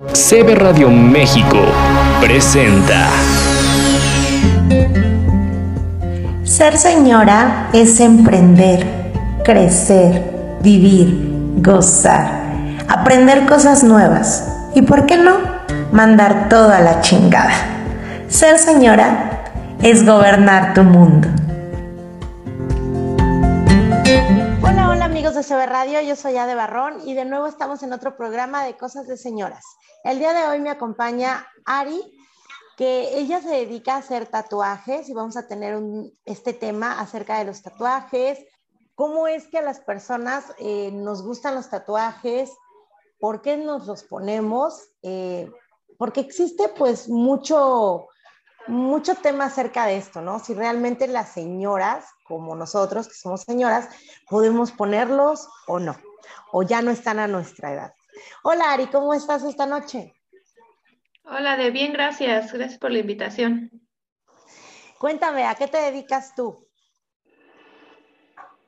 CB Radio México presenta. Ser señora es emprender, crecer, vivir, gozar, aprender cosas nuevas y, ¿por qué no?, mandar toda la chingada. Ser señora es gobernar tu mundo. Hola, hola amigos de CB Radio, yo soy Ade Barrón y de nuevo estamos en otro programa de Cosas de Señoras. El día de hoy me acompaña Ari, que ella se dedica a hacer tatuajes y vamos a tener un, este tema acerca de los tatuajes, cómo es que a las personas eh, nos gustan los tatuajes, por qué nos los ponemos, eh, porque existe pues mucho, mucho tema acerca de esto, ¿no? Si realmente las señoras, como nosotros que somos señoras, podemos ponerlos o no, o ya no están a nuestra edad. Hola Ari, ¿cómo estás esta noche? Hola, de bien, gracias. Gracias por la invitación. Cuéntame, ¿a qué te dedicas tú?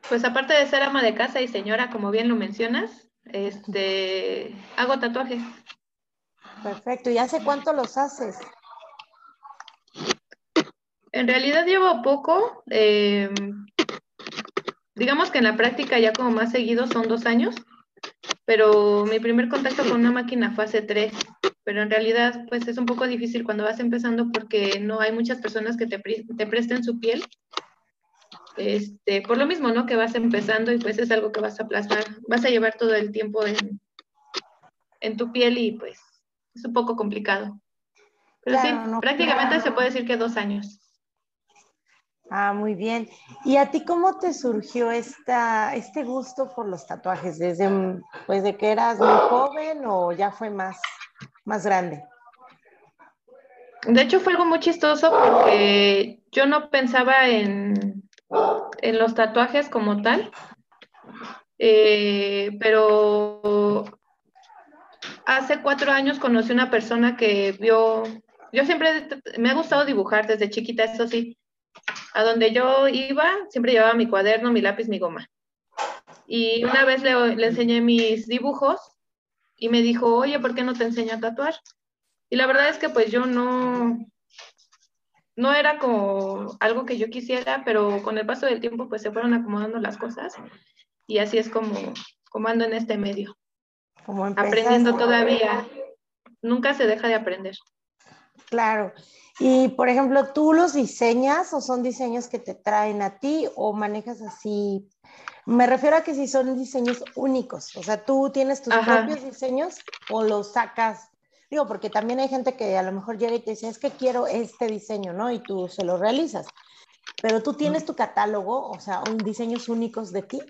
Pues aparte de ser ama de casa y señora, como bien lo mencionas, este, hago tatuajes. Perfecto. ¿Y hace cuánto los haces? En realidad llevo poco. Eh, digamos que en la práctica ya como más seguido son dos años, pero mi primer contacto con una máquina fue hace tres. Pero en realidad, pues es un poco difícil cuando vas empezando porque no hay muchas personas que te, te presten su piel. Este, por lo mismo, ¿no? Que vas empezando y pues es algo que vas a plasmar, vas a llevar todo el tiempo en, en tu piel y pues es un poco complicado. Pero sí, prácticamente se puede decir que dos años. Ah, muy bien. ¿Y a ti cómo te surgió este gusto por los tatuajes? ¿Desde pues, de que eras muy joven o ya fue más, más grande? De hecho, fue algo muy chistoso porque yo no pensaba en, en los tatuajes como tal, eh, pero hace cuatro años conocí una persona que vio, yo siempre me ha gustado dibujar desde chiquita, eso sí, a donde yo iba, siempre llevaba mi cuaderno, mi lápiz, mi goma. Y una vez le, le, enseñé mis dibujos y me dijo, oye, ¿por qué no te enseño a tatuar? Y la verdad es que pues yo no, no era como algo que yo quisiera, pero con el paso del tiempo pues se fueron acomodando las cosas y así es como, como ando en este medio. Como aprendiendo todavía. Nunca se deja de aprender. Claro. Y, por ejemplo, ¿tú los diseñas o son diseños que te traen a ti o manejas así? Me refiero a que si son diseños únicos, o sea, tú tienes tus propios diseños o los sacas. Digo, porque también hay gente que a lo mejor llega y te dice, es que quiero este diseño, ¿no? Y tú se lo realizas. Pero tú tienes tu catálogo, o sea, un diseños únicos de ti.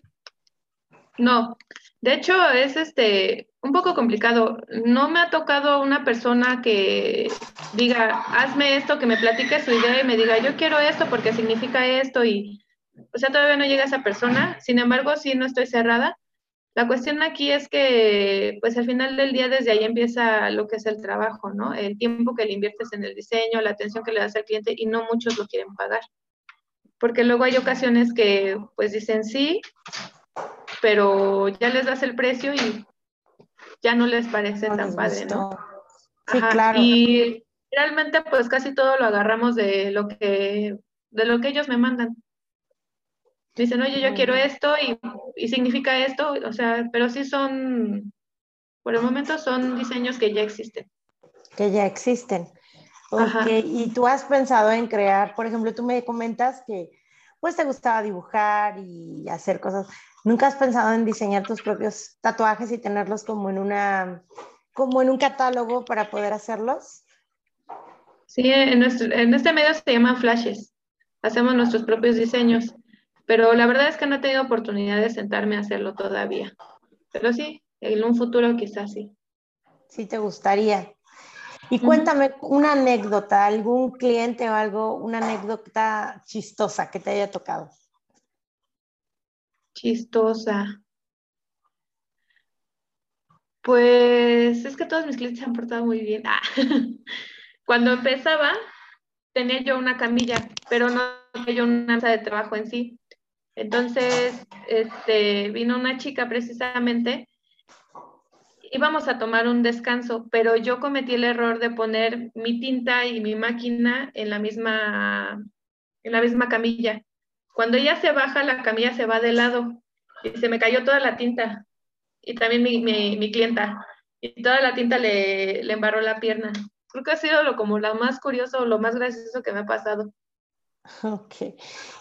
No, de hecho es este un poco complicado. No me ha tocado una persona que diga, hazme esto, que me platique su idea y me diga, yo quiero esto porque significa esto y, o sea, todavía no llega esa persona. Sin embargo, sí no estoy cerrada. La cuestión aquí es que, pues al final del día, desde ahí empieza lo que es el trabajo, ¿no? El tiempo que le inviertes en el diseño, la atención que le das al cliente y no muchos lo quieren pagar. Porque luego hay ocasiones que, pues dicen sí, pero ya les das el precio y ya no les parece tan padre, ¿no? Sí, claro. Y realmente pues casi todo lo agarramos de lo que, de lo que ellos me mandan. Dicen, oye, yo quiero esto y, y significa esto, o sea, pero sí son, por el momento son diseños que ya existen. Que ya existen. Okay. Y tú has pensado en crear, por ejemplo, tú me comentas que pues te gustaba dibujar y hacer cosas. ¿Nunca has pensado en diseñar tus propios tatuajes y tenerlos como en una como en un catálogo para poder hacerlos? Sí, en, nuestro, en este medio se llaman flashes. Hacemos nuestros propios diseños, pero la verdad es que no he tenido oportunidad de sentarme a hacerlo todavía. Pero sí, en un futuro quizás sí. Sí, te gustaría. Y cuéntame una anécdota, algún cliente o algo, una anécdota chistosa que te haya tocado. Chistosa. Pues es que todos mis clientes se han portado muy bien. Ah. Cuando empezaba, tenía yo una camilla, pero no tenía yo una mesa de trabajo en sí. Entonces, este, vino una chica precisamente íbamos a tomar un descanso, pero yo cometí el error de poner mi tinta y mi máquina en la misma, en la misma camilla. Cuando ella se baja, la camilla se va de lado y se me cayó toda la tinta y también mi, mi, clienta y toda la tinta le, le, embarró la pierna. Creo que ha sido lo como lo más curioso, lo más gracioso que me ha pasado. Ok.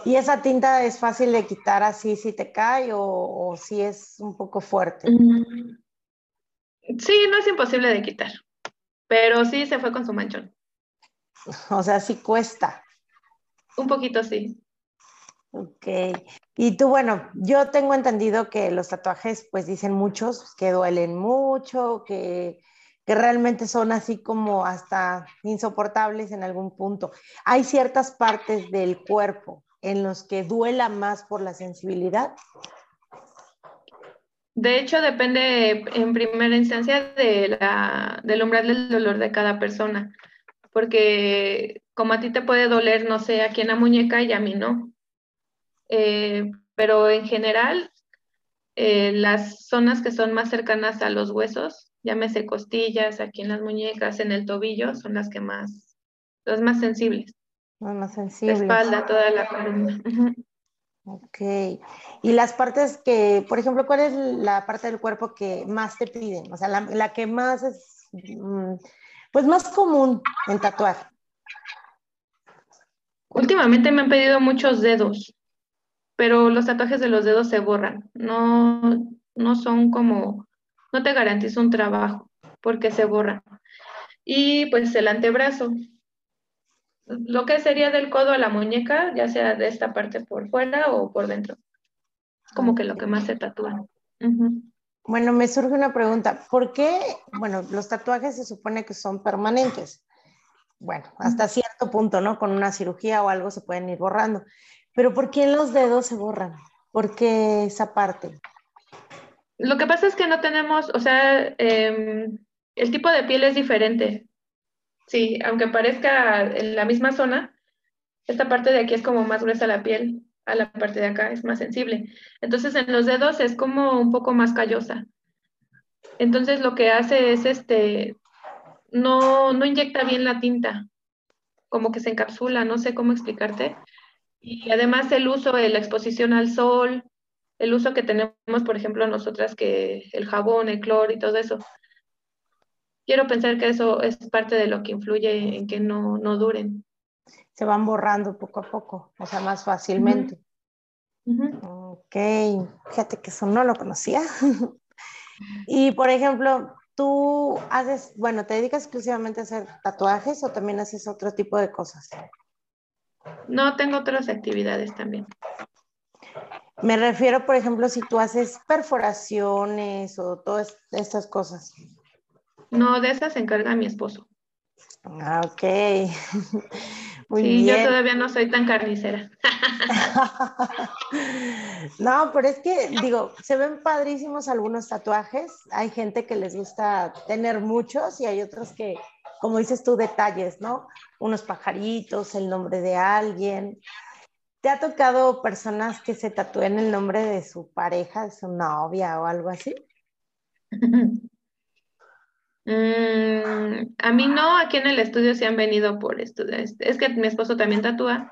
¿Y esa tinta es fácil de quitar así si te cae o, o si es un poco fuerte? Mm, Sí, no es imposible de quitar, pero sí se fue con su manchón. O sea, sí cuesta. Un poquito, sí. Ok. Y tú, bueno, yo tengo entendido que los tatuajes, pues dicen muchos, que duelen mucho, que, que realmente son así como hasta insoportables en algún punto. Hay ciertas partes del cuerpo en los que duela más por la sensibilidad. De hecho, depende en primera instancia de la, del umbral del dolor de cada persona, porque como a ti te puede doler, no sé, aquí en la muñeca y a mí no. Eh, pero en general, eh, las zonas que son más cercanas a los huesos, llámese costillas, aquí en las muñecas, en el tobillo, son las que más, las más sensibles. Las más sensibles. La espalda, toda la columna. Ok. Y las partes que, por ejemplo, ¿cuál es la parte del cuerpo que más te piden? O sea, la, que más es, mm, pues más común en tatuar. Últimamente me han pedido muchos dedos, pero los tatuajes de los dedos se borran. No, no son como, no te garantizo un trabajo porque se borran. Y pues el antebrazo, lo que sería del codo a la muñeca, ya sea de esta parte por fuera o por dentro. Es como que lo que más se tatúa. Bueno, me surge una pregunta. ¿Por qué, bueno, los tatuajes se supone que son permanentes? Bueno, hasta cierto punto, ¿no? Con una cirugía o algo se pueden ir borrando. Pero ¿por qué los dedos se borran? ¿Por qué esa parte? Lo que pasa es que no tenemos, o sea, em, el tipo de piel es diferente. Sí, aunque parezca en la misma zona, esta parte de aquí es como más gruesa la piel, a la parte de acá es más sensible. Entonces en los dedos es como un poco más callosa. Entonces lo que hace es este, no, no inyecta bien la tinta, como que se encapsula, no sé cómo explicarte. Y además el uso la exposición al sol, el uso que tenemos, por ejemplo, nosotras, que el jabón, el cloro y todo eso, quiero pensar que eso es parte de lo que influye en que no, no duren. Se van borrando poco a poco, o sea, más fácilmente. Ok, fíjate que eso no lo conocía. y por ejemplo, tú haces, bueno, ¿te dedicas exclusivamente a hacer tatuajes o también haces otro tipo de cosas? No, tengo otras actividades también. Me refiero, por ejemplo, si tú haces perforaciones o todas estas cosas. No, de esas se encarga mi esposo. Ah, ok. Muy sí, yo todavía no soy tan carnicera. no, pero es que, digo, se ven padrísimos algunos tatuajes. Hay gente que les gusta tener muchos y hay otros que, como dices tú, detalles, ¿no? Unos pajaritos, el nombre de alguien. ¿Te ha tocado personas que se tatúen el nombre de su pareja, de su novia o algo así? Mm, a mí no, aquí en el estudio se han venido por esto. Es que mi esposo también tatúa,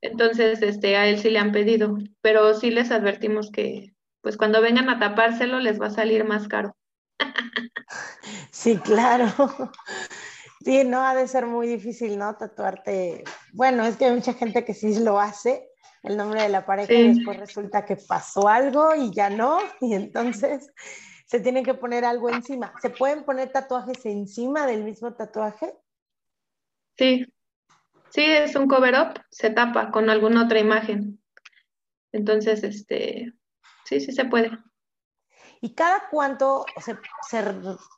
entonces este, a él sí le han pedido, pero sí les advertimos que pues cuando vengan a tapárselo les va a salir más caro. Sí, claro. Sí, no, ha de ser muy difícil, ¿no? Tatuarte. Bueno, es que hay mucha gente que sí lo hace, el nombre de la pareja, y después resulta que pasó algo y ya no, y entonces se tienen que poner algo encima. ¿Se pueden poner tatuajes encima del mismo tatuaje? Sí, sí, es un cover-up, se tapa con alguna otra imagen. Entonces, este, sí, sí se puede. ¿Y cada cuánto,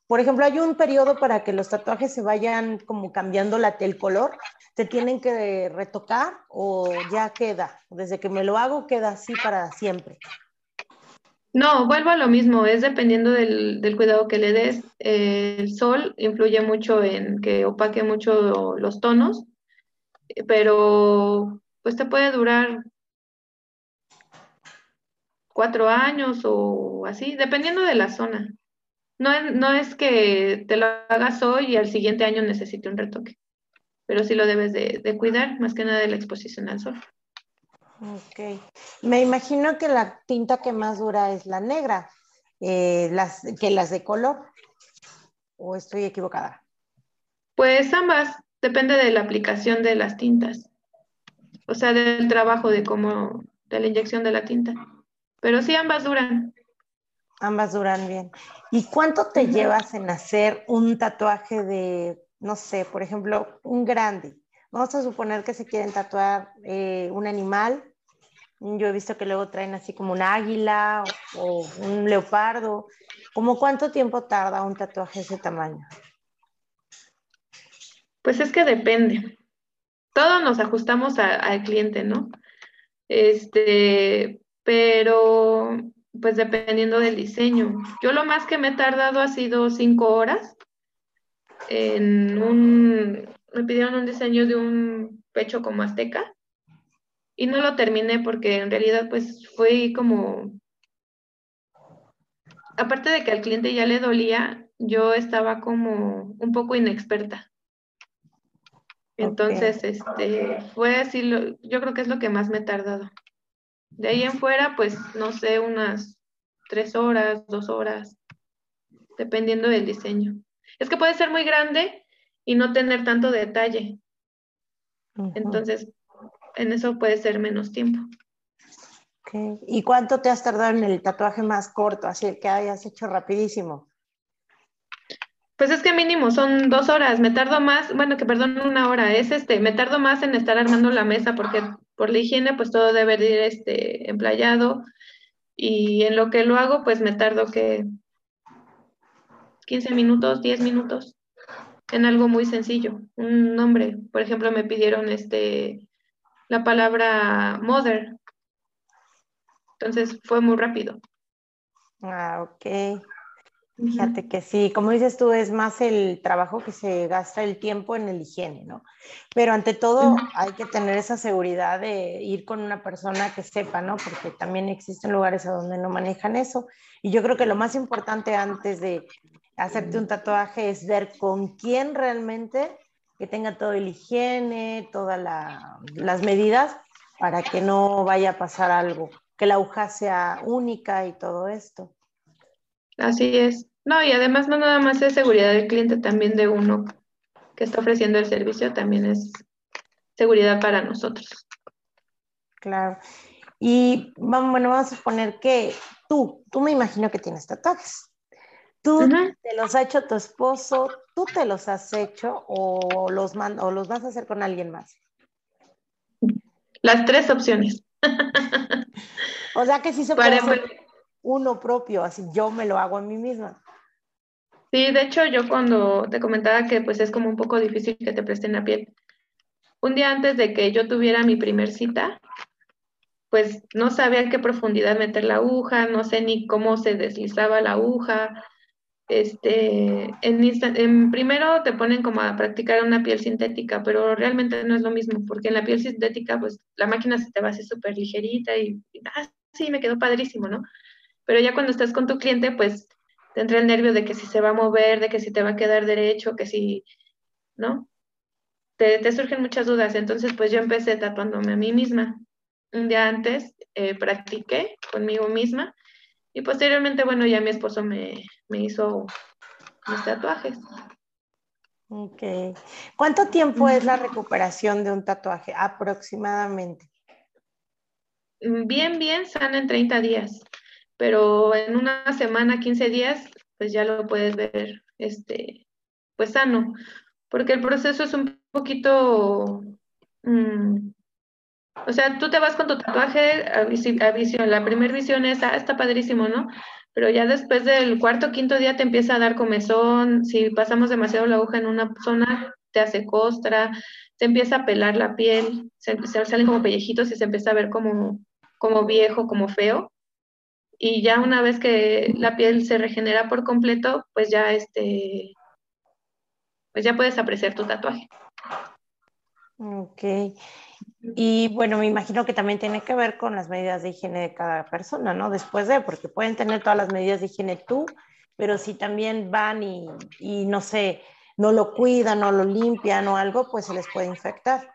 por ejemplo, hay un periodo para que los tatuajes se vayan como cambiando la, el color? ¿Se tienen que retocar o ya queda? Desde que me lo hago queda así para siempre. No, vuelvo a lo mismo, es dependiendo del, cuidado que le des. el sol influye mucho en que opaque mucho los tonos, pero pues te puede durar cuatro años o así, dependiendo de la zona. No es, no es que te lo hagas hoy y al siguiente año necesite un retoque, pero sí lo debes de, de cuidar, más que nada de la exposición al sol. Ok. Me imagino que la tinta que más dura es la negra, eh, las, que las de color. ¿O estoy equivocada? Pues ambas, depende de la aplicación de las tintas. O sea, del trabajo de cómo, de la inyección de la tinta. Pero sí, ambas duran. Ambas duran bien. ¿Y cuánto te llevas en hacer un tatuaje de, no sé, por ejemplo, un grande? Vamos a suponer que se quieren tatuar eh, un animal yo he visto que luego traen así como un águila o, un leopardo. ¿Cómo cuánto tiempo tarda un tatuaje de ese tamaño? Pues es que depende. Todos nos ajustamos al cliente, ¿no? Este, pero pues dependiendo del diseño. Yo lo más que me he tardado ha sido cinco horas en un, me pidieron un diseño de un pecho como azteca y no lo terminé porque en realidad pues fue como, aparte de que al cliente ya le dolía, yo estaba como un poco inexperta. Entonces, este, fue así, lo, yo creo que es lo que más me he tardado. De ahí en fuera, pues, no sé, unas tres horas, dos horas, dependiendo del diseño. Es que puede ser muy grande y no tener tanto detalle. Entonces, en eso puede ser menos tiempo. ¿Y cuánto te has tardado en el tatuaje más corto, así el que hayas hecho rapidísimo? Pues es que mínimo son dos horas, me tardo más, bueno, que perdón, una hora, es este, me tardo más en estar armando la mesa porque por la higiene pues todo debe ir este, emplayado y en lo que lo hago pues me tardo que 15 minutos, 10 minutos en algo muy sencillo. Un nombre, por ejemplo, me pidieron este la palabra mother. Entonces fue muy rápido. Ah, ok. Fíjate que sí, como dices tú, es más el trabajo que se gasta el tiempo en el higiene, ¿no? Pero ante todo hay que tener esa seguridad de ir con una persona que sepa, ¿no? Porque también existen lugares a donde no manejan eso. Y yo creo que lo más importante antes de hacerte un tatuaje es ver con quién realmente que tenga todo el higiene, todas las medidas para que no vaya a pasar algo, que la aguja sea única y todo esto. Así es. No, y además no nada más es seguridad del cliente, también de uno que está ofreciendo el servicio, también es seguridad para nosotros. Claro. Y bueno, vamos a suponer que tú, tú me imagino que tienes tatuajes. ¿Tú te los ha hecho tu esposo? ¿Tú te los has hecho o los, o los vas a hacer con alguien más? Las tres opciones. o sea que sí se puede hacer uno propio, así yo me lo hago a mí misma. Sí, de hecho yo cuando te comentaba que pues es como un poco difícil que te presten la piel, un día antes de que yo tuviera mi primer cita, pues no sabía qué profundidad meter la aguja, no sé ni cómo se deslizaba la aguja, este, en, en, primero te ponen como a practicar una piel sintética, pero realmente no es lo mismo, porque en la piel sintética, pues la máquina se te va a hacer súper ligerita y, ah, sí, me quedó padrísimo, ¿no? Pero ya cuando estás con tu cliente, pues te entra el nervio de que si se va a mover, de que si te va a quedar derecho, que si, ¿no? Te, te surgen muchas dudas, entonces pues yo empecé tatuándome a mí misma. Un día antes eh, practiqué conmigo misma y posteriormente, bueno, ya mi esposo me, hizo mis tatuajes. Ok. ¿Cuánto tiempo es la recuperación de un tatuaje aproximadamente? Mm, bien, bien, sana en 30 días, pero en una semana, 15 días, pues ya lo puedes ver, este, pues sano, porque el proceso es un poquito, mm, o sea, tú te vas con tu tatuaje a, visión. La primera visión es, ah, está padrísimo, ¿no? Pero ya después del cuarto quinto día te empieza a dar comezón. Si pasamos demasiado la aguja en una zona, te hace costra, te empieza a pelar la piel, se, salen como pellejitos y se empieza a ver como, como viejo, como feo. Y ya una vez que la piel se regenera por completo, pues ya este, pues ya puedes apreciar tu tatuaje. Ok. Y bueno, me imagino que también tiene que ver con las medidas de higiene de cada persona, ¿no? Después de, porque pueden tener todas las medidas de higiene tú, pero si también van y, y no sé, no lo cuidan, no lo limpian o algo, pues se les puede infectar.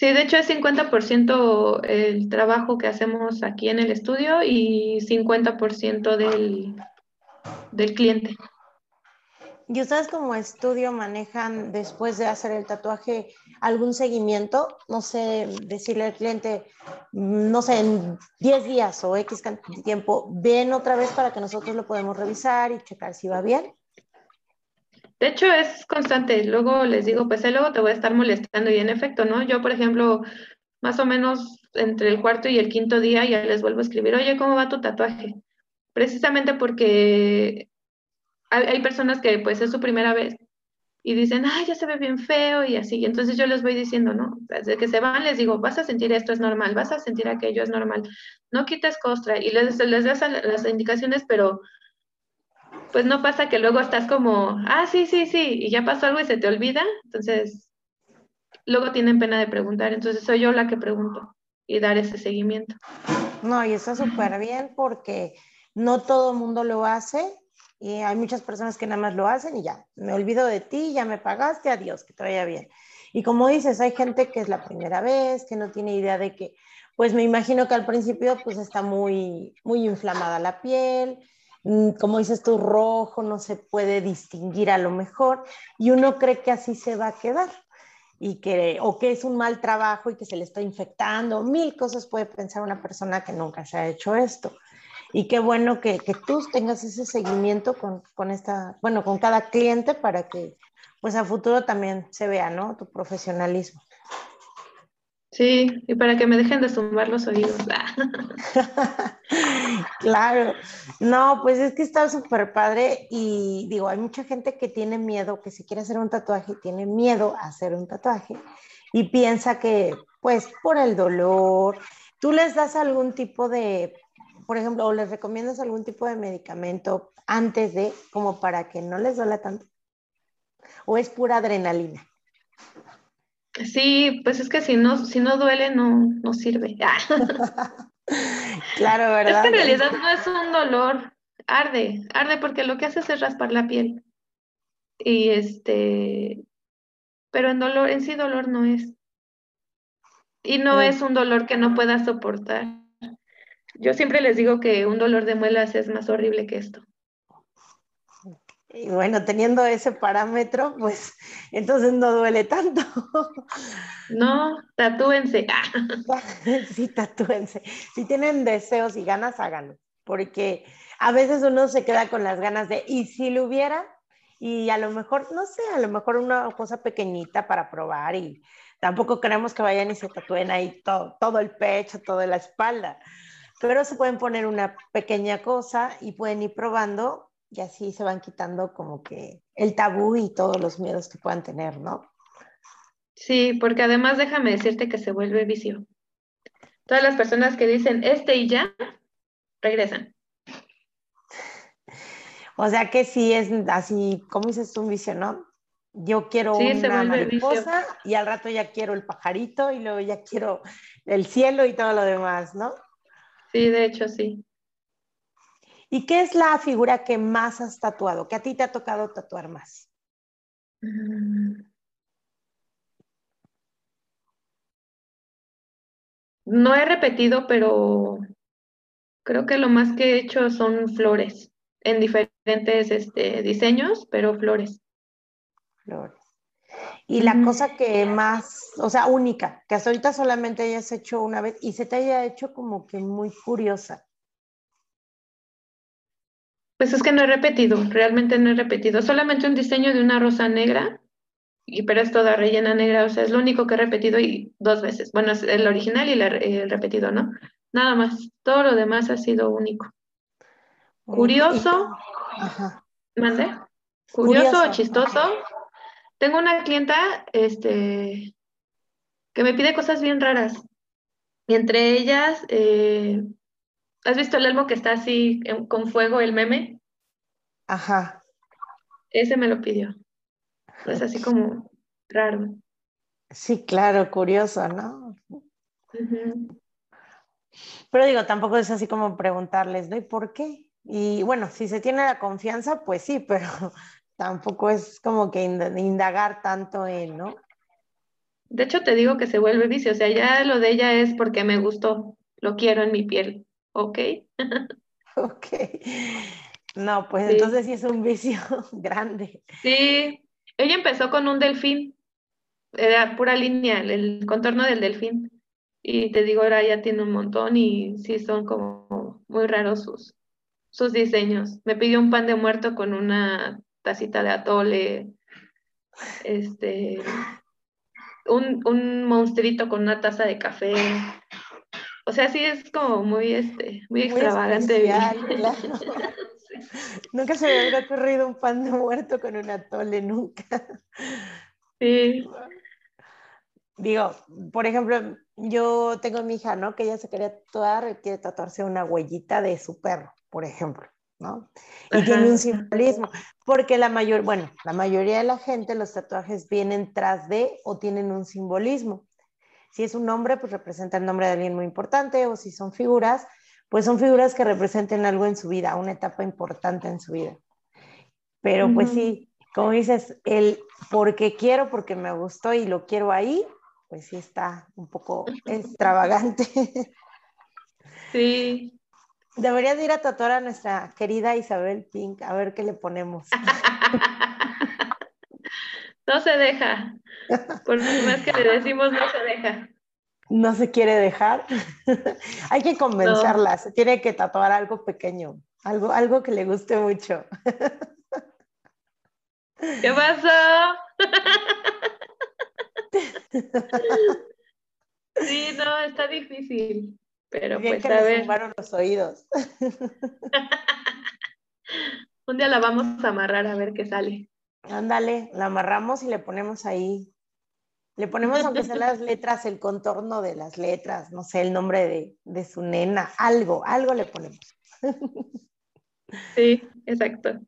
Sí, de hecho es 50% el trabajo que hacemos aquí en el estudio y 50% del, del cliente. ¿Y ustedes como estudio manejan después de hacer el tatuaje algún seguimiento? No sé, decirle al cliente, no sé, en 10 días o X tiempo, ven otra vez para que nosotros lo podamos revisar y checar si va bien. De hecho, es constante. Luego les digo, pues luego te voy a estar molestando y en efecto, ¿no? Yo, por ejemplo, más o menos entre el cuarto y el quinto día ya les vuelvo a escribir, oye, ¿cómo va tu tatuaje? Precisamente porque hay, personas que pues es su primera vez y dicen, ay, ya se ve bien feo y así. Entonces yo les voy diciendo, ¿no? Desde que se van les digo, vas a sentir esto es normal, vas a sentir aquello es normal. No quites costra y les, les das las indicaciones, pero pues no pasa que luego estás como, ah, sí, sí, sí, y ya pasó algo y se te olvida, entonces luego tienen pena de preguntar, entonces soy yo la que pregunto y dar ese seguimiento. No, y está súper bien porque no todo el mundo lo hace y hay muchas personas que nada más lo hacen y ya, me olvido de ti, ya me pagaste, adiós, que te vaya bien. Y como dices, hay gente que es la primera vez, que no tiene idea de que, pues me imagino que al principio pues está muy, muy inflamada la piel, Mm, como dices tú, rojo, no se puede distinguir a lo mejor, y uno cree que así se va a quedar, y que, o que es un mal trabajo y que se le está infectando, mil cosas puede pensar una persona que nunca se ha hecho esto. Y qué bueno que, que tú tengas ese seguimiento con, con, esta, bueno, con cada cliente para que pues a futuro también se vea, ¿no? Tu profesionalismo. Sí, y para que me dejen de zumbar los oídos. claro, no, pues es que está súper padre y digo, hay mucha gente que tiene miedo, que si quiere hacer un tatuaje, tiene miedo a hacer un tatuaje y piensa que pues por el dolor, tú les das algún tipo de, por ejemplo, o les recomiendas algún tipo de medicamento antes de, como para que no les duela tanto, o es pura adrenalina. Sí, pues es que si no, si no duele, no, no sirve. claro, ¿verdad? Es que en realidad no es un dolor, arde, arde porque lo que hace es raspar la piel. Y este, pero en dolor, en sí dolor no es. Y no es un dolor que no pueda soportar. Yo siempre les digo que un dolor de muelas es más horrible que esto. Y bueno, teniendo ese parámetro, pues entonces no duele tanto. No, tatúense. Sí, tatúense. Si tienen deseos y ganas, háganlo. Porque a veces uno se queda con las ganas de, ¿y si lo hubiera? Y a lo mejor, no sé, a lo mejor una cosa pequeñita para probar y tampoco queremos que vayan y se tatúen ahí todo, todo el pecho, toda la espalda. Pero se pueden poner una pequeña cosa y pueden ir probando y así se van quitando como que el tabú y todos los miedos que puedan tener, ¿no? Sí, porque además déjame decirte que se vuelve vicio. Todas las personas que dicen este y ya, regresan. O sea que sí es así, como dices tú, un vicio, ¿no? Yo quiero una mariposa y al rato ya quiero el pajarito y luego ya quiero el cielo y todo lo demás, ¿no? Sí, de hecho sí. ¿Y qué es la figura que más has tatuado? ¿Que a ti te ha tocado tatuar más? No he repetido, pero creo que lo más que he hecho son flores en diferentes este, diseños, pero flores. Flores. Y la cosa que más, o sea, única, que hasta ahorita solamente hayas hecho una vez y se te haya hecho como que muy curiosa. Pues es que no he repetido, realmente no he repetido. Solamente un diseño de una rosa negra, y, pero es toda rellena negra, o sea, es lo único que he repetido y dos veces. Bueno, es el original y el repetido, ¿no? Nada más. Todo lo demás ha sido único. Curioso. Ajá. ¿Mande? Curioso, o chistoso. Tengo una clienta, este, que me pide cosas bien raras. Y entre ellas, eh, ¿Has visto el elmo que está así con fuego, el meme? Ajá. Ese me lo pidió. Es así como raro. Sí, claro, curioso, ¿no? Pero digo, tampoco es así como preguntarles, ¿no? ¿Y por qué? Y bueno, si se tiene la confianza, pues sí, pero tampoco es como que indagar tanto en, ¿no? De hecho, te digo que se vuelve vicio, o sea, ya lo de ella es porque me gustó, lo quiero en mi piel, ¿ok? ok. No, pues entonces sí es un vicio grande. Sí, ella empezó con un delfín, era pura línea, el contorno del delfín. Y te digo, ahora ya tiene un montón y sí son como muy raros sus, sus diseños. Me pidió un pan de muerto con una tacita de atole, este, un, un monstruito con una taza de café. O sea, sí es como muy, este, muy, extravagante. Nunca se me hubiera ocurrido un pan de muerto con un atole, nunca. Sí. Digo, por ejemplo, yo tengo mi hija, ¿no? Que ella se quería tatuar, y quiere tatuarse una huellita de su perro, por ejemplo, ¿no? Y tiene un simbolismo, porque la mayor, bueno, la mayoría de la gente, los tatuajes vienen tras de o tienen un simbolismo. Si es un nombre, pues representa el nombre de alguien muy importante, o si son figuras, pues son figuras que representen algo en su vida, una etapa importante en su vida. Pero pues sí, como dices, el porque quiero, porque me gustó y lo quiero ahí, pues sí está un poco extravagante. Sí. Deberías ir a tatuar a nuestra querida Isabel Pink, a ver qué le ponemos. No se deja. Por más que le decimos, no se deja. No se quiere dejar. Hay que convencerla, se tiene que tatuar algo pequeño, algo, algo que le guste mucho. ¿Qué pasó? Sí, no, está difícil. Pero pues que a ver. los oídos. Un día la vamos a amarrar a ver qué sale. Ándale, la amarramos y le ponemos ahí. Le ponemos, aunque sean las letras, el contorno de las letras, no sé, el nombre de, de su nena, algo, algo le ponemos. Sí, exacto.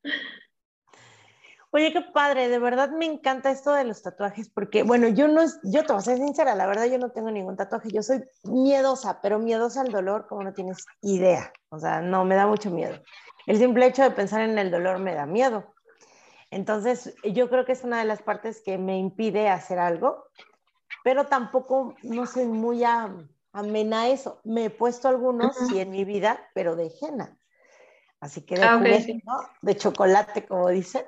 Oye, qué padre, de verdad me encanta esto de los tatuajes, porque bueno, yo no, yo te voy a ser sincera, la verdad yo no tengo ningún tatuaje, yo soy miedosa, pero miedosa al dolor como no tienes idea, o sea, no, me da mucho miedo. El simple hecho de pensar en el dolor me da miedo. Entonces, yo creo que es una de las partes que me impide hacer algo, pero tampoco no soy muy amena a eso. Me he puesto algunos, sí, en mi vida, pero de henna. Así que de, ah, de chocolate, como dicen.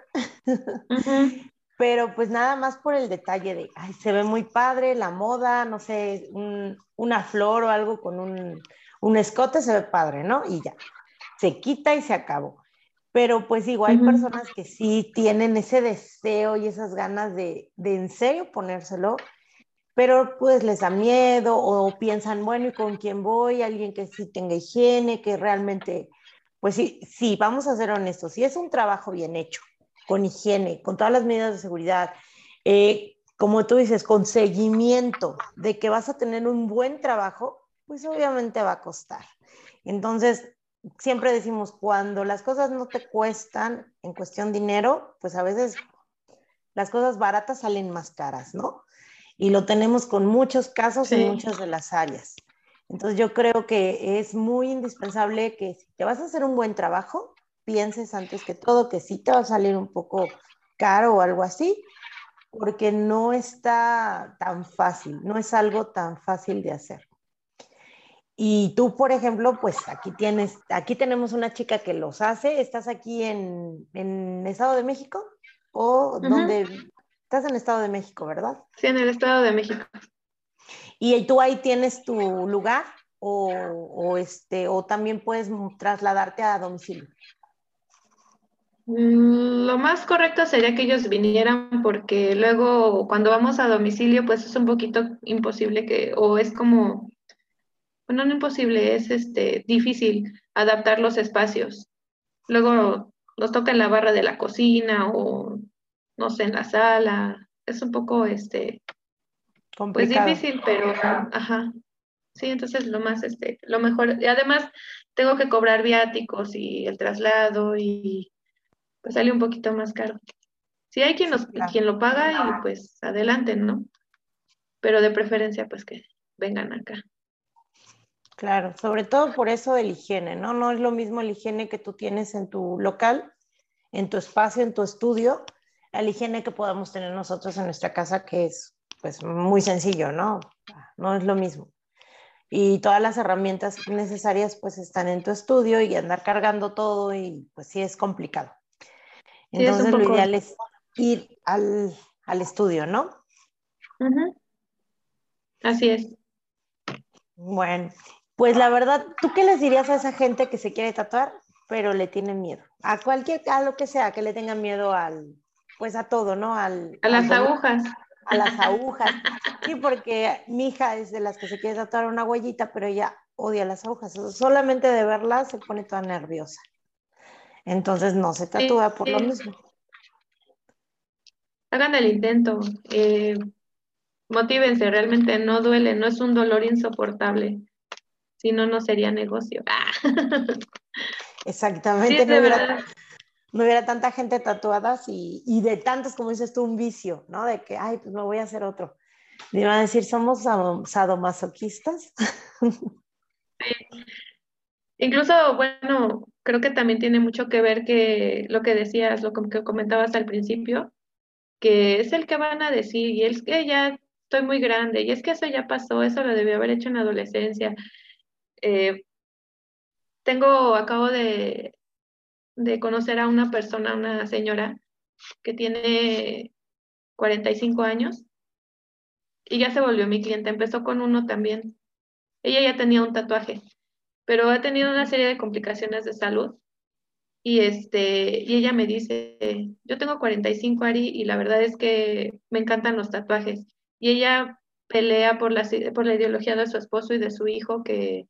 Pero pues nada más por el detalle de, ay, se ve muy padre la moda, no sé, una flor o algo con un, un, escote se ve padre, ¿no? Y ya, se quita y se acabó. Pero pues igual hay personas que sí tienen ese deseo y esas ganas de, de en serio ponérselo, pero pues les da miedo o piensan, bueno, ¿y con quién voy? Alguien que sí tenga higiene, que realmente pues sí, sí, vamos a ser honestos, si es un trabajo bien hecho, con higiene, con todas las medidas de seguridad, eh, como tú dices, con seguimiento de que vas a tener un buen trabajo, pues obviamente va a costar. Entonces, siempre decimos, cuando las cosas no te cuestan en cuestión dinero, pues a veces las cosas baratas salen más caras, ¿no? Y lo tenemos con muchos casos en muchas de las áreas. Entonces yo creo que es muy indispensable que si te vas a hacer un buen trabajo, pienses antes que todo que sí te va a salir un poco caro o algo así, porque no está tan fácil, no es algo tan fácil de hacer. Y tú, por ejemplo, pues aquí tienes, aquí tenemos una chica que los hace. ¿Estás aquí en, en Estado de México? ¿O dónde? Estás en Estado de México, ¿verdad? Sí, en el Estado de México. ¿Y tú ahí tienes tu lugar o, este, o también puedes trasladarte a domicilio? Mm, lo más correcto sería que ellos vinieran porque luego cuando vamos a domicilio pues es un poquito imposible que, o es como, bueno, no imposible, es este, difícil adaptar los espacios. Luego nos toca en la barra de la cocina o no sé, en la sala. Es un poco este, pues difícil, pero ajá. Sí, entonces lo más, este, lo mejor, y además tengo que cobrar viáticos y el traslado y pues sale un poquito más caro. Si hay quien, nos, quien lo paga y pues adelante, ¿no? Pero de preferencia pues que vengan acá. Claro, sobre todo por eso del higiene, ¿no? No es lo mismo el higiene que tú tienes en tu local, en tu espacio, en tu estudio, el higiene que podamos tener nosotros en nuestra casa, que es pues muy sencillo, ¿no? No es lo mismo. Y todas las herramientas necesarias pues están en tu estudio y andar cargando todo y pues sí es complicado. Entonces lo ideal es ir al, al estudio, ¿no? Así es. Bueno, pues la verdad, ¿tú qué les dirías a esa gente que se quiere tatuar, pero le tiene miedo? A cualquier, a lo que sea, que le tenga miedo al, pues a todo, ¿no? Al, a las agujas. A las agujas. Sí, porque mi hija es de las que se quiere tatuar una huellita, pero ella odia las agujas. Solamente de verlas se pone toda nerviosa. Entonces no se tatúa por lo mismo. Hagan el intento. Eh, motívense, realmente no duele, no es un dolor insoportable si no, no sería negocio. Exactamente, no, hubiera, tanta gente tatuada y, y, de tantos, como dices tú, un vicio, ¿no? De que, ay, pues me voy a hacer otro. Me iban a decir, ¿somos sadomasoquistas? Incluso, bueno, creo que también tiene mucho que ver que lo que decías, lo que comentabas al principio, que es el que van a decir, y es que ya estoy muy grande, y es que eso ya pasó, eso lo debió haber hecho en la adolescencia, eh, tengo, acabo de, de conocer a una persona, una señora que tiene 45 años y ya se volvió mi cliente. Empezó con uno también. Ella ya tenía un tatuaje, pero ha tenido una serie de complicaciones de salud. Y, este, y ella me dice, yo tengo 45, Ari, y la verdad es que me encantan los tatuajes. Y ella pelea por la, por la ideología de su esposo y de su hijo, que,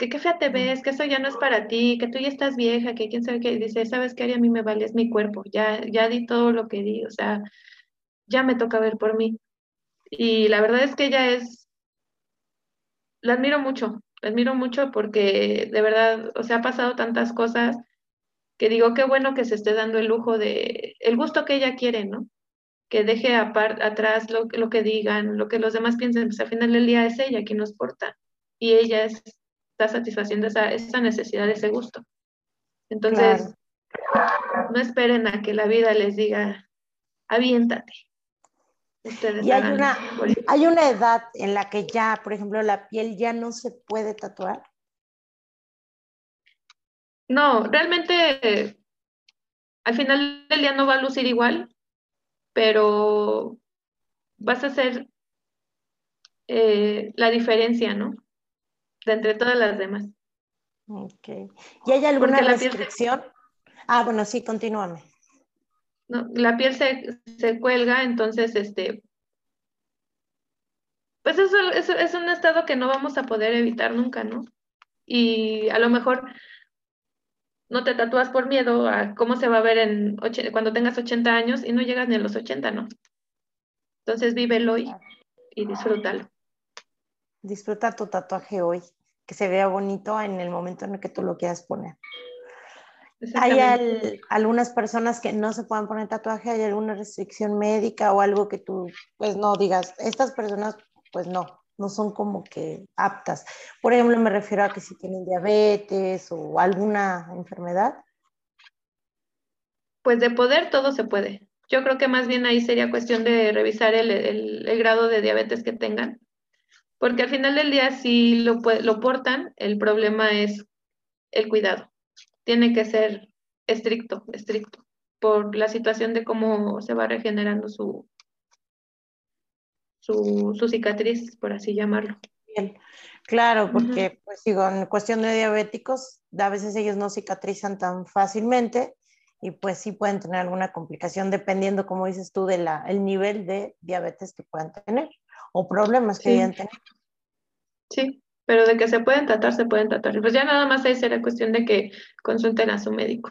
que qué fea te ves, que eso ya no es para ti, que tú ya estás vieja, que quién sabe qué, dice, ¿sabes qué? A mí me vale, es mi cuerpo, ya, ya di todo lo que di, o sea, ya me toca ver por mí. Y la verdad es que ella es, la admiro mucho, la admiro mucho porque de verdad, o sea, ha pasado tantas cosas que digo, qué bueno que se esté dando el lujo de, el gusto que ella quiere, ¿no? Que deje atrás lo, lo que digan, lo que los demás piensen, pues al final del día es ella quien nos porta y ella es está satisfaciendo esa, esa necesidad, ese gusto. Entonces, no esperen a que la vida les diga, aviéntate. y hay una, hay una edad en la que ya, por ejemplo, la piel ya no se puede tatuar. No, realmente al final del día no va a lucir igual, pero vas a hacer eh, la diferencia, ¿no? De entre todas las demás. Ok. ¿Y hay alguna restricción? Ah, bueno, sí, continúame. No, la piel se, se, cuelga, entonces, este, pues eso, eso, es un estado que no vamos a poder evitar nunca, ¿no? Y a lo mejor no te tatúas por miedo a cómo se va a ver en cuando tengas 80 años y no llegas ni a los 80, ¿no? Entonces vívelo hoy y disfrútalo disfruta tu tatuaje hoy, que se vea bonito en el momento en el que tú lo quieras poner. ¿Hay algunas personas que no se puedan poner tatuaje? ¿Hay alguna restricción médica o algo que tú, pues no digas, estas personas, pues no, no son como que aptas? Por ejemplo, me refiero a que si tienen diabetes o alguna enfermedad. Pues de poder todo se puede. Yo creo que más bien ahí sería cuestión de revisar el, el grado de diabetes que tengan porque al final del día, si lo, lo portan, el problema es el cuidado. Tiene que ser estricto, estricto, por la situación de cómo se va regenerando su, su, cicatriz, por así llamarlo. Bien. Claro, porque, pues digo, en cuestión de diabéticos, a veces ellos no cicatrizan tan fácilmente y pues sí pueden tener alguna complicación dependiendo, como dices tú, del el nivel de diabetes que puedan tener o problemas que sí. tener. Sí, pero de que se pueden tratar, se pueden tratar. Pues ya nada más ahí será cuestión de que consulten a su médico.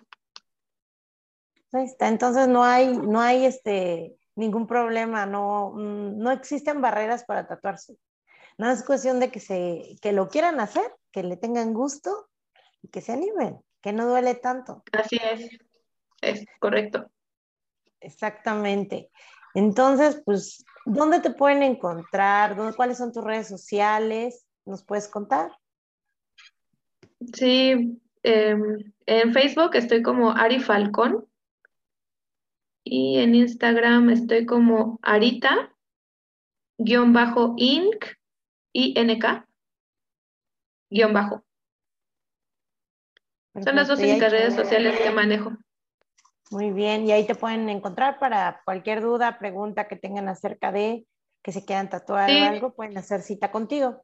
Ahí está, entonces no hay, no hay este, ningún problema, no, mm, no existen barreras para tatuarse. No es cuestión de que, se, que lo quieran hacer, que le tengan gusto y que se animen, que no duele tanto. Así es, es correcto. Exactamente. Entonces, pues, ¿dónde te pueden encontrar? ¿Dónde, ¿Cuáles son tus redes sociales? ¿Nos puedes contar? Sí, em, en Facebook estoy como Ari Falcón y en Instagram estoy como Arita guion bajo Inc y NK guion bajo. Son las dos únicas redes sociales que manejo. Muy bien, y ahí te pueden encontrar para cualquier duda, pregunta que tengan acerca de que se quieran tatuar o algo, pueden hacer cita contigo.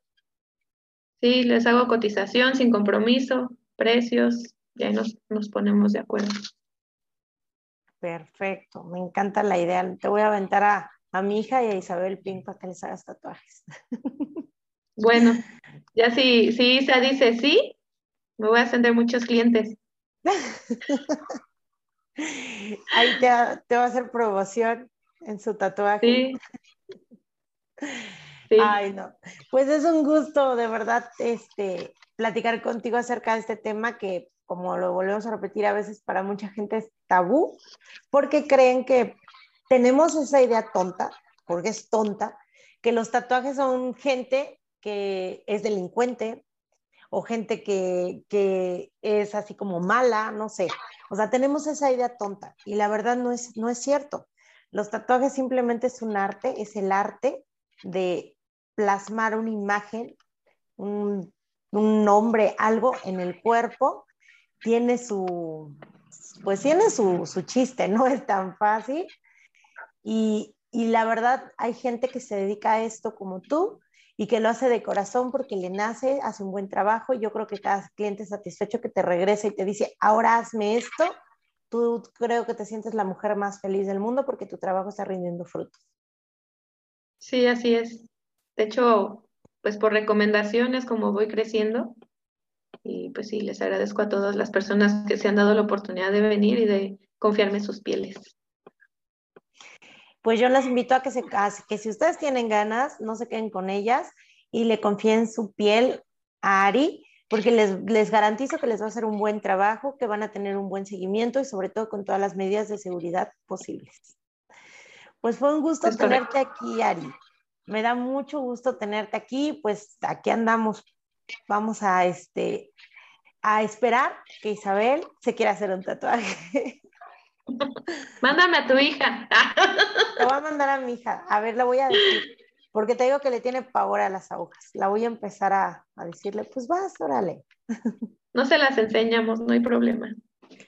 Sí, les hago cotización sin compromiso, precios, ya nos, nos ponemos de acuerdo. Perfecto, me encanta la idea. Te voy a aventar a, a mi hija y a Isabel Pink para que les hagas tatuajes. Bueno, ya si, si Isa dice sí, me voy a ascender muchos clientes. Ahí te, te, va a hacer promoción en su tatuaje. Sí. Ay, no. Pues es un gusto, de verdad, este, platicar contigo acerca de este tema que, como lo volvemos a repetir, a veces para mucha gente es tabú, porque creen que tenemos esa idea tonta, porque es tonta, que los tatuajes son gente que es delincuente o gente que, que es así como mala, no sé. O sea, tenemos esa idea tonta y la verdad no es, no es cierto. Los tatuajes simplemente es un arte, es el arte de plasmar una imagen, un, nombre, algo en el cuerpo. Tiene su, pues tiene su, su chiste, no es tan fácil. Y, y la verdad, hay gente que se dedica a esto como tú y que lo hace de corazón porque le nace, hace un buen trabajo. Yo creo que cada cliente satisfecho que te regresa y te dice, ahora hazme esto, tú creo que te sientes la mujer más feliz del mundo porque tu trabajo está rindiendo frutos. Sí, así es. De hecho, pues por recomendaciones como voy creciendo y pues sí, les agradezco a todas las personas que se han dado la oportunidad de venir y de confiarme sus pieles pues yo las invito a que, se, que si ustedes tienen ganas, no se queden con ellas y le confíen su piel a Ari, porque les, les garantizo que les va a hacer un buen trabajo, que van a tener un buen seguimiento y sobre todo con todas las medidas de seguridad posibles. Pues fue un gusto tenerte aquí, Ari. Me da mucho gusto tenerte aquí, pues aquí andamos. Vamos a, este, a esperar que Isabel se quiera hacer un tatuaje. Mándame a tu hija. Te voy a mandar a mi hija. A ver, la voy a decir. Porque te digo que le tiene pavor a las agujas. La voy a empezar a, decirle, pues vas, órale. No se las enseñamos, no hay problema.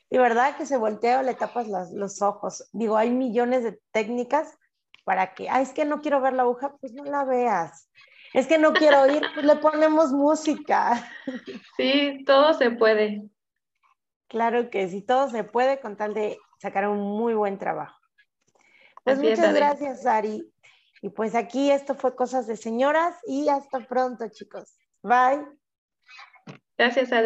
Y verdad que se voltea o le tapas los ojos. Digo, hay millones de técnicas para que, ah, es que no quiero ver la aguja, pues no la veas. Es que no quiero oír, pues le ponemos música. Sí, todo se puede. Claro que sí, todo se puede con tal de sacar un muy buen trabajo. Pues muchas gracias, Ari. Y pues aquí esto fue Cosas de Señoras y hasta pronto, chicos. Bye. Gracias, Ade.